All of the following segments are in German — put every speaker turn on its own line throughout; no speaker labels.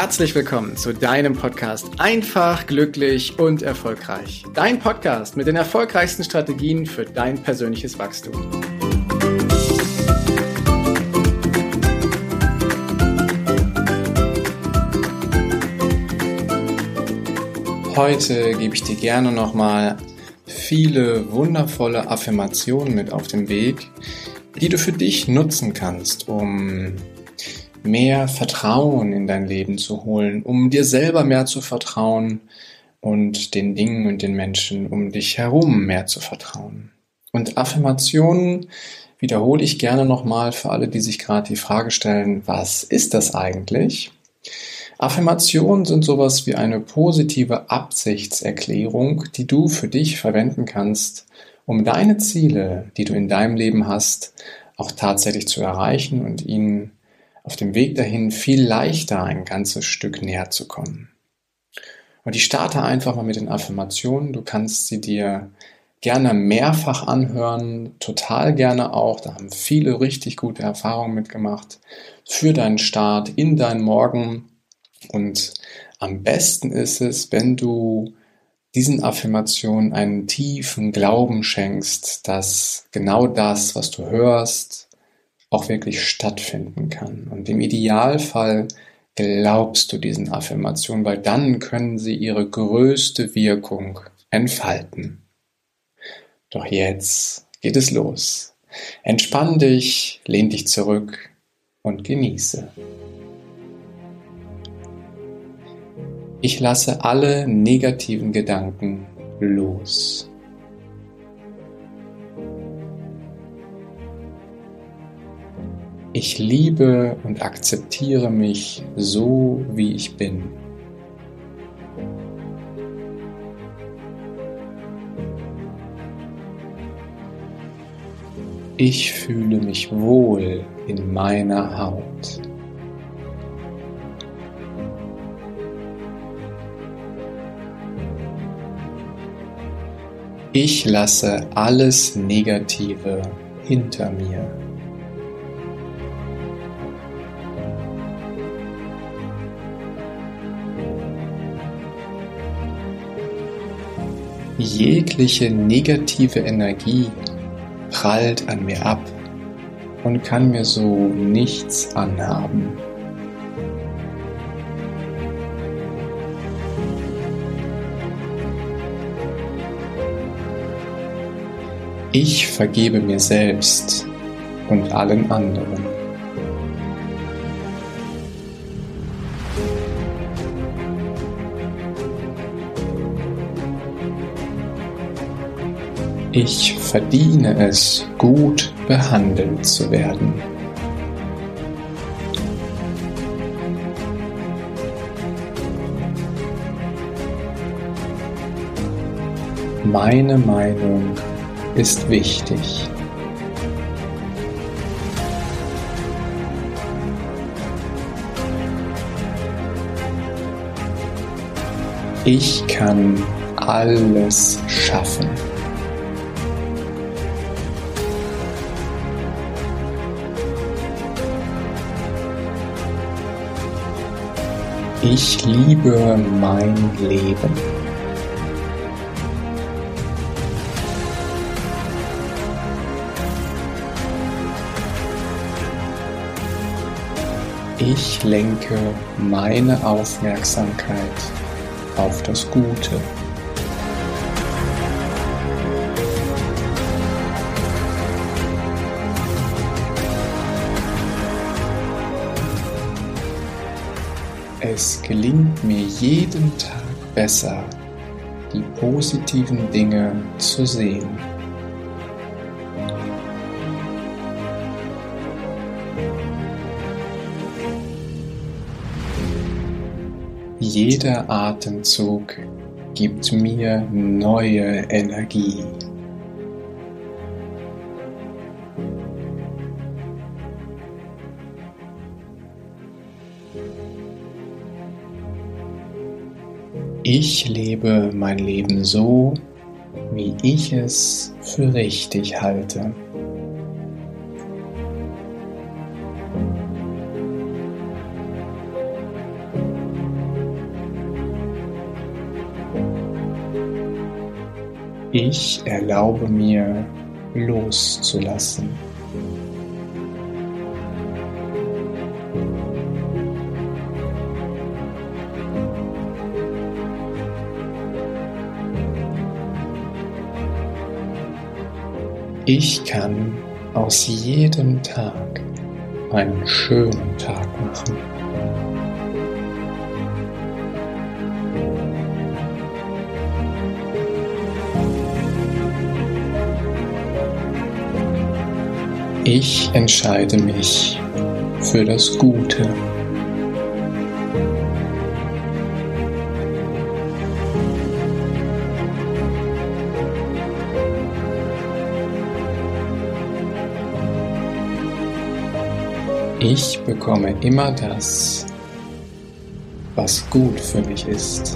herzlich willkommen zu deinem Podcast Einfach, glücklich und erfolgreich. Dein Podcast mit den erfolgreichsten Strategien für dein persönliches Wachstum. Heute gebe ich dir gerne nochmal viele wundervolle Affirmationen mit auf den Weg, die du für dich nutzen kannst, um mehr Vertrauen in dein Leben zu holen, um dir selber mehr zu vertrauen und den Dingen und den Menschen um dich herum mehr zu vertrauen. Und Affirmationen wiederhole ich gerne nochmal für alle, die sich gerade die Frage stellen, was ist das eigentlich? Affirmationen sind sowas wie eine positive Absichtserklärung, die du für dich verwenden kannst, um deine Ziele, die du in deinem Leben hast, auch tatsächlich zu erreichen und ihnen auf dem Weg dahin viel leichter ein ganzes Stück näher zu kommen. Und ich starte einfach mal mit den Affirmationen. Du kannst sie dir gerne mehrfach anhören, total gerne auch. Da haben viele richtig gute Erfahrungen mitgemacht für deinen Start in deinen Morgen. Und am besten ist es, wenn du diesen Affirmationen einen tiefen Glauben schenkst, dass genau das, was du hörst, auch wirklich stattfinden kann. Und im Idealfall glaubst du diesen Affirmationen, weil dann können sie ihre größte Wirkung entfalten. Doch jetzt geht es los. Entspann dich, lehn dich zurück und genieße. Ich lasse alle negativen Gedanken los. Ich liebe und akzeptiere mich so, wie ich bin. Ich fühle mich wohl in meiner Haut. Ich lasse alles Negative hinter mir. Jegliche negative Energie prallt an mir ab und kann mir so nichts anhaben. Ich vergebe mir selbst und allen anderen. Ich verdiene es, gut behandelt zu werden. Meine Meinung ist wichtig. Ich kann alles schaffen. Ich liebe mein Leben. Ich lenke meine Aufmerksamkeit auf das Gute. Es gelingt mir jeden Tag besser, die positiven Dinge zu sehen. Jeder Atemzug gibt mir neue Energie. Ich lebe mein Leben so, wie ich es für richtig halte. Ich erlaube mir loszulassen. Ich kann aus jedem Tag einen schönen Tag machen. Ich entscheide mich für das Gute. Ich bekomme immer das, was gut für mich ist.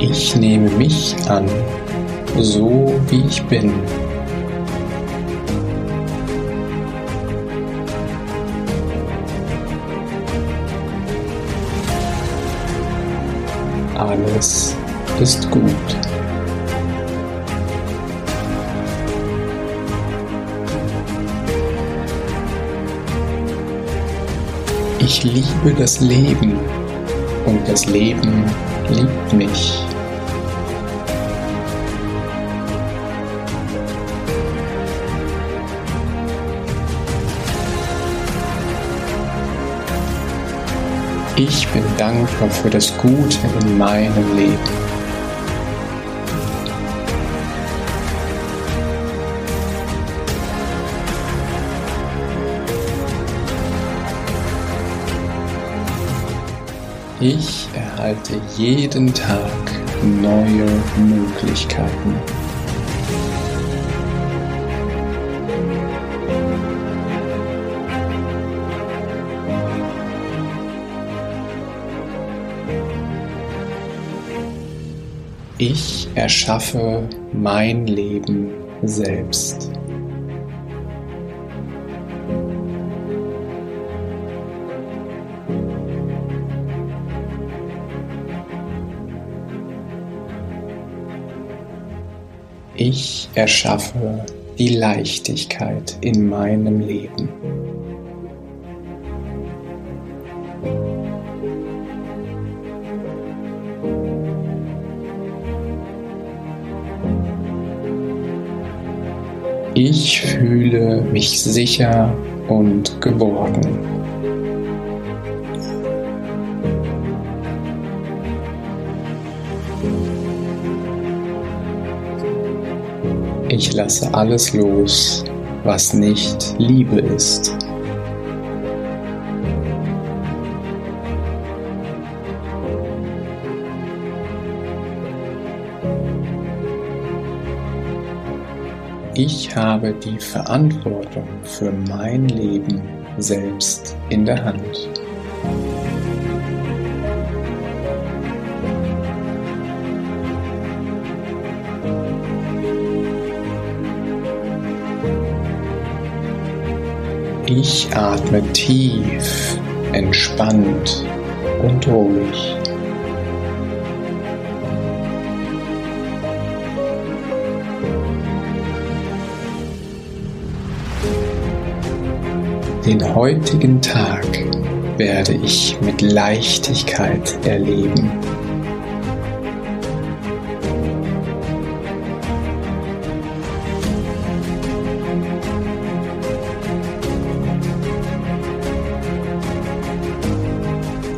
Ich nehme mich an, so wie ich bin. Alles ist gut. Ich liebe das Leben und das Leben liebt mich. Ich bin dankbar für das Gute in meinem Leben. Ich erhalte jeden Tag neue Möglichkeiten. Ich erschaffe mein Leben selbst. Ich erschaffe die Leichtigkeit in meinem Leben. Ich fühle mich sicher und geborgen. Ich lasse alles los, was nicht Liebe ist. Ich habe die Verantwortung für mein Leben selbst in der Hand. Ich atme tief, entspannt und ruhig. Den heutigen Tag werde ich mit Leichtigkeit erleben.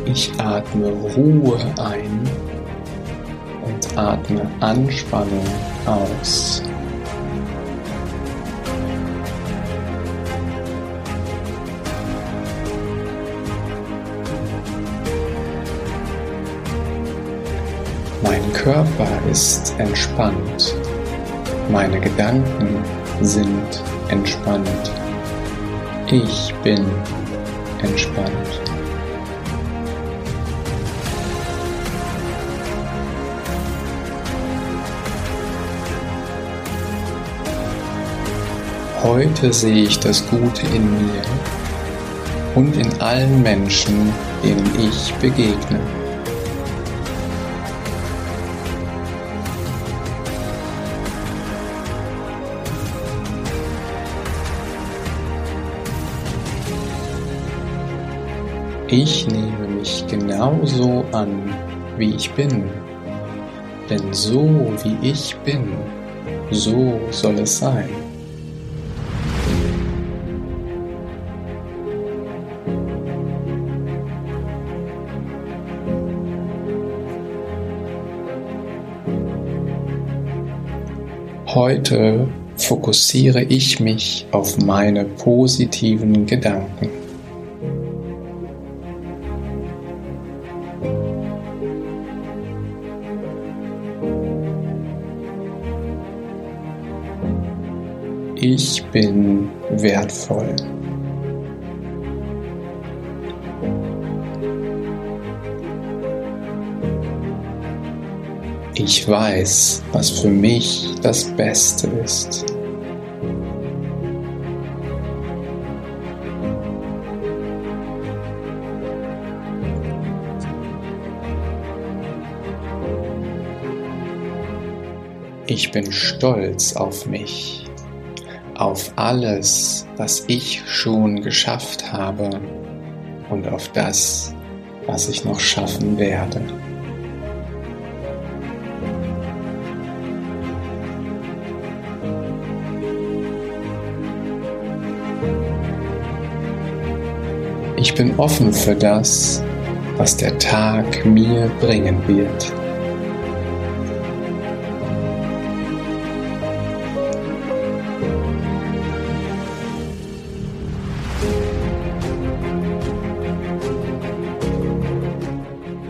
Ich atme Ruhe ein und atme Anspannung aus. Körper ist entspannt. Meine Gedanken sind entspannt. Ich bin entspannt. Heute sehe ich das Gute in mir und in allen Menschen, denen ich begegne. Ich nehme mich genauso an, wie ich bin. Denn so wie ich bin, so soll es sein. Heute fokussiere ich mich auf meine positiven Gedanken. Ich bin wertvoll. Ich weiß, was für mich das Beste ist. Ich bin stolz auf mich auf alles, was ich schon geschafft habe und auf das, was ich noch schaffen werde. Ich bin offen für das, was der Tag mir bringen wird.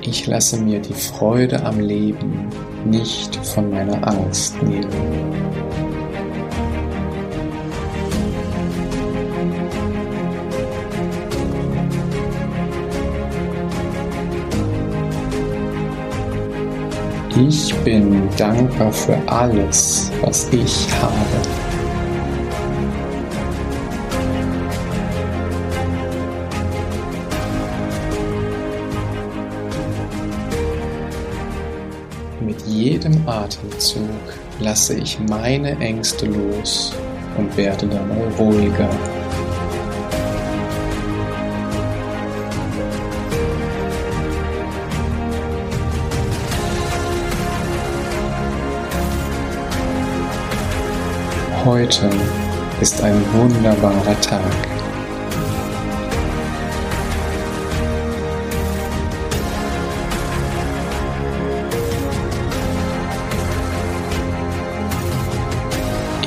Ich lasse mir die Freude am Leben nicht von meiner Angst nehmen. Ich bin dankbar für alles, was ich habe. Mit jedem Atemzug lasse ich meine Ängste los und werde dabei ruhiger. Heute ist ein wunderbarer Tag.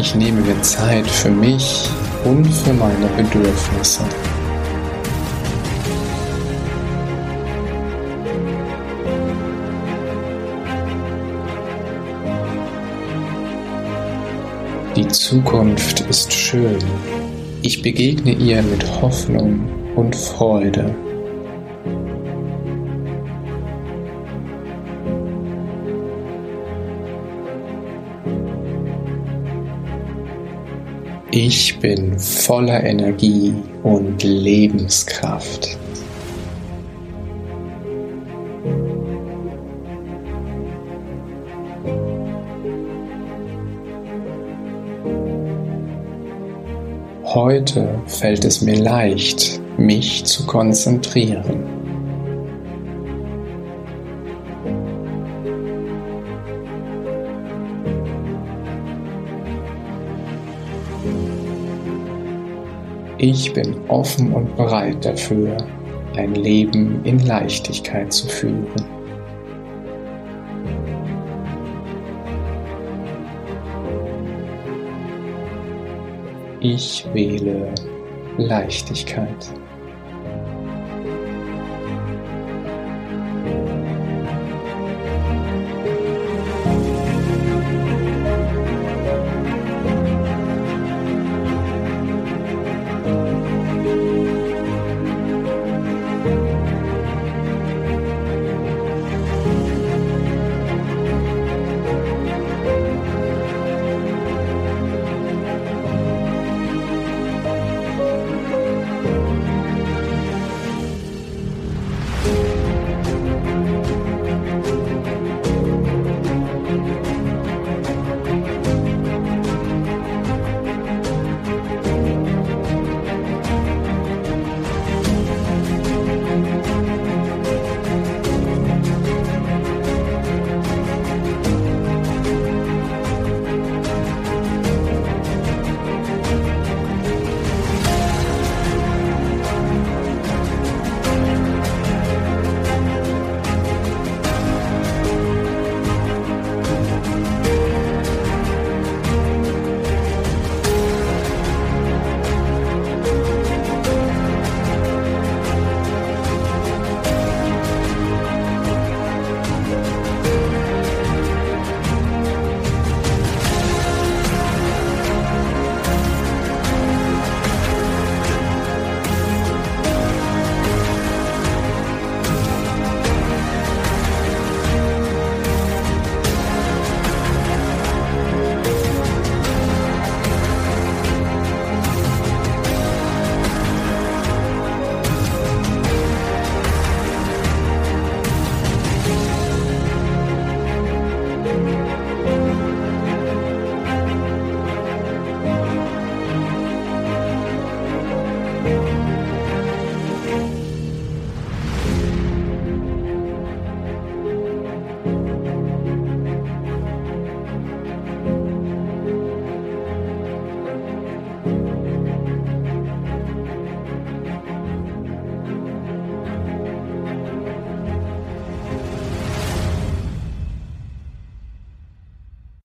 Ich nehme mir Zeit für mich und für meine Bedürfnisse. Die Zukunft ist schön. Ich begegne ihr mit Hoffnung und Freude. Ich bin voller Energie und Lebenskraft. Heute fällt es mir leicht, mich zu konzentrieren. Ich bin offen und bereit dafür, ein Leben in Leichtigkeit zu führen. Ich wähle Leichtigkeit.